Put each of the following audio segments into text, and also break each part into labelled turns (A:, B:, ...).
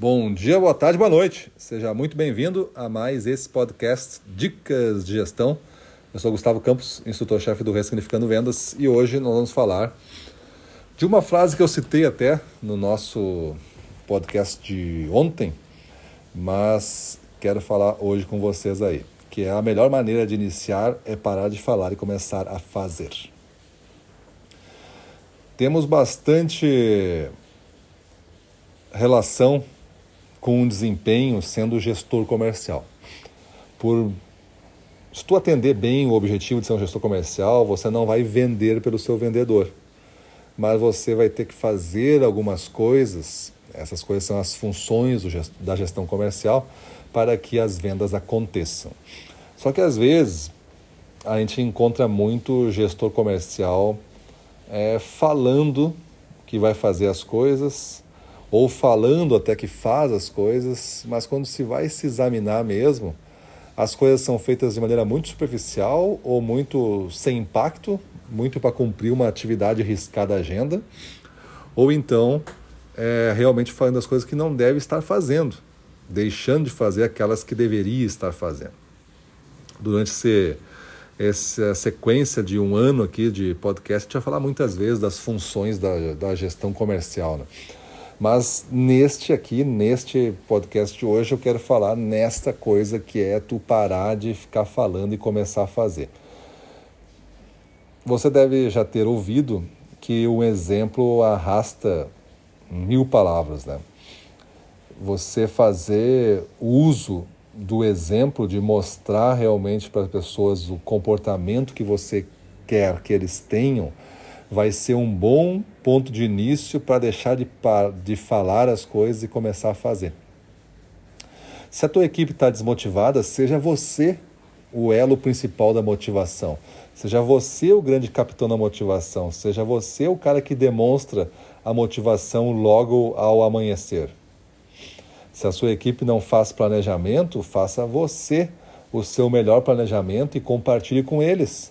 A: Bom dia, boa tarde, boa noite. Seja muito bem-vindo a mais esse podcast Dicas de Gestão. Eu sou Gustavo Campos, instrutor-chefe do Ressignificando Vendas, e hoje nós vamos falar de uma frase que eu citei até no nosso podcast de ontem, mas quero falar hoje com vocês aí, que é a melhor maneira de iniciar é parar de falar e começar a fazer. Temos bastante relação com o desempenho sendo gestor comercial. Por se tu atender bem o objetivo de ser um gestor comercial, você não vai vender pelo seu vendedor, mas você vai ter que fazer algumas coisas. Essas coisas são as funções da gestão comercial para que as vendas aconteçam. Só que às vezes a gente encontra muito gestor comercial é, falando que vai fazer as coisas, ou falando até que faz as coisas, mas quando se vai se examinar mesmo, as coisas são feitas de maneira muito superficial ou muito sem impacto, muito para cumprir uma atividade riscada da agenda, ou então é, realmente fazendo as coisas que não deve estar fazendo, deixando de fazer aquelas que deveria estar fazendo. Durante esse, essa sequência de um ano aqui de podcast, a gente vai falar muitas vezes das funções da, da gestão comercial. Né? Mas neste aqui, neste podcast de hoje, eu quero falar nesta coisa que é tu parar de ficar falando e começar a fazer. Você deve já ter ouvido que o exemplo arrasta mil palavras, né? Você fazer uso do exemplo de mostrar realmente para as pessoas o comportamento que você quer que eles tenham vai ser um bom ponto de início para deixar de, de falar as coisas e começar a fazer. Se a tua equipe está desmotivada, seja você o elo principal da motivação. Seja você o grande capitão da motivação. Seja você o cara que demonstra a motivação logo ao amanhecer. Se a sua equipe não faz planejamento, faça você o seu melhor planejamento e compartilhe com eles.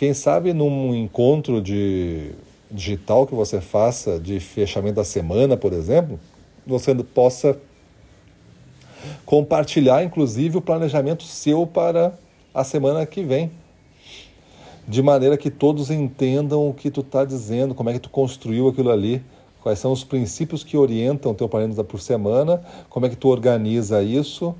A: Quem sabe num encontro de digital que você faça de fechamento da semana, por exemplo, você possa compartilhar inclusive o planejamento seu para a semana que vem. De maneira que todos entendam o que tu está dizendo, como é que tu construiu aquilo ali, quais são os princípios que orientam o teu planejamento por semana, como é que tu organiza isso,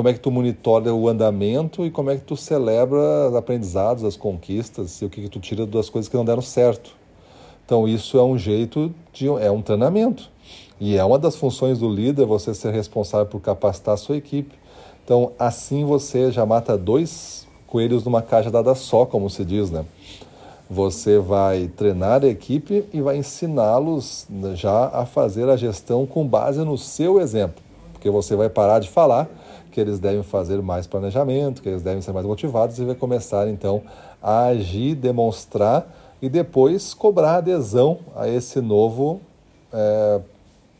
A: como é que tu monitora o andamento e como é que tu celebra os aprendizados, as conquistas e o que, que tu tira das coisas que não deram certo. Então isso é um jeito de é um treinamento e é uma das funções do líder você ser responsável por capacitar a sua equipe. Então assim você já mata dois coelhos numa caixa dada só, como se diz, né? Você vai treinar a equipe e vai ensiná-los já a fazer a gestão com base no seu exemplo, porque você vai parar de falar que eles devem fazer mais planejamento, que eles devem ser mais motivados e vai começar então a agir, demonstrar e depois cobrar adesão a esse novo é,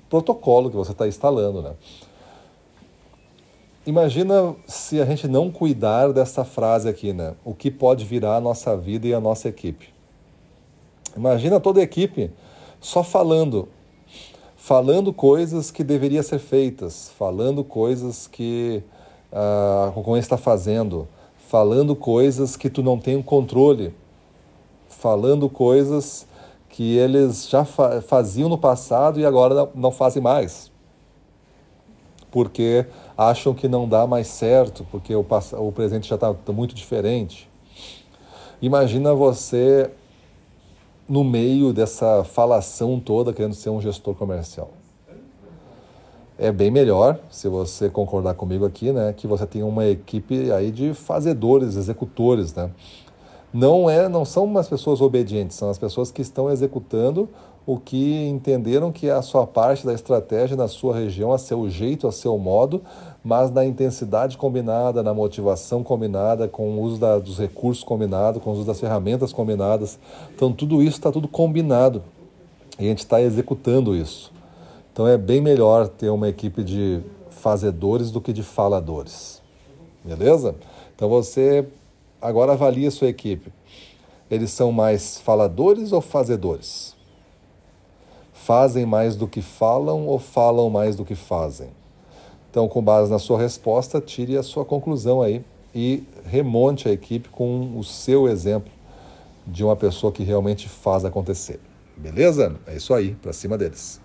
A: protocolo que você está instalando. Né? Imagina se a gente não cuidar dessa frase aqui, né? O que pode virar a nossa vida e a nossa equipe. Imagina toda a equipe só falando falando coisas que deveriam ser feitas, falando coisas que a uh, concorrência está fazendo, falando coisas que tu não tem o controle, falando coisas que eles já fa faziam no passado e agora não, não fazem mais. Porque acham que não dá mais certo, porque o, o presente já está tá muito diferente. Imagina você no meio dessa falação toda querendo ser um gestor comercial. É bem melhor, se você concordar comigo aqui, né, que você tenha uma equipe aí de fazedores, executores, né? Não é, não são as pessoas obedientes, são as pessoas que estão executando o que entenderam que é a sua parte da estratégia na sua região, a seu jeito, a seu modo, mas na intensidade combinada, na motivação combinada, com o uso da, dos recursos combinado, com o uso das ferramentas combinadas. Então tudo isso está tudo combinado e a gente está executando isso. Então é bem melhor ter uma equipe de fazedores do que de faladores. Beleza? Então você agora avalia a sua equipe. Eles são mais faladores ou fazedores? Fazem mais do que falam ou falam mais do que fazem? Então, com base na sua resposta, tire a sua conclusão aí e remonte a equipe com o seu exemplo de uma pessoa que realmente faz acontecer. Beleza? É isso aí, para cima deles.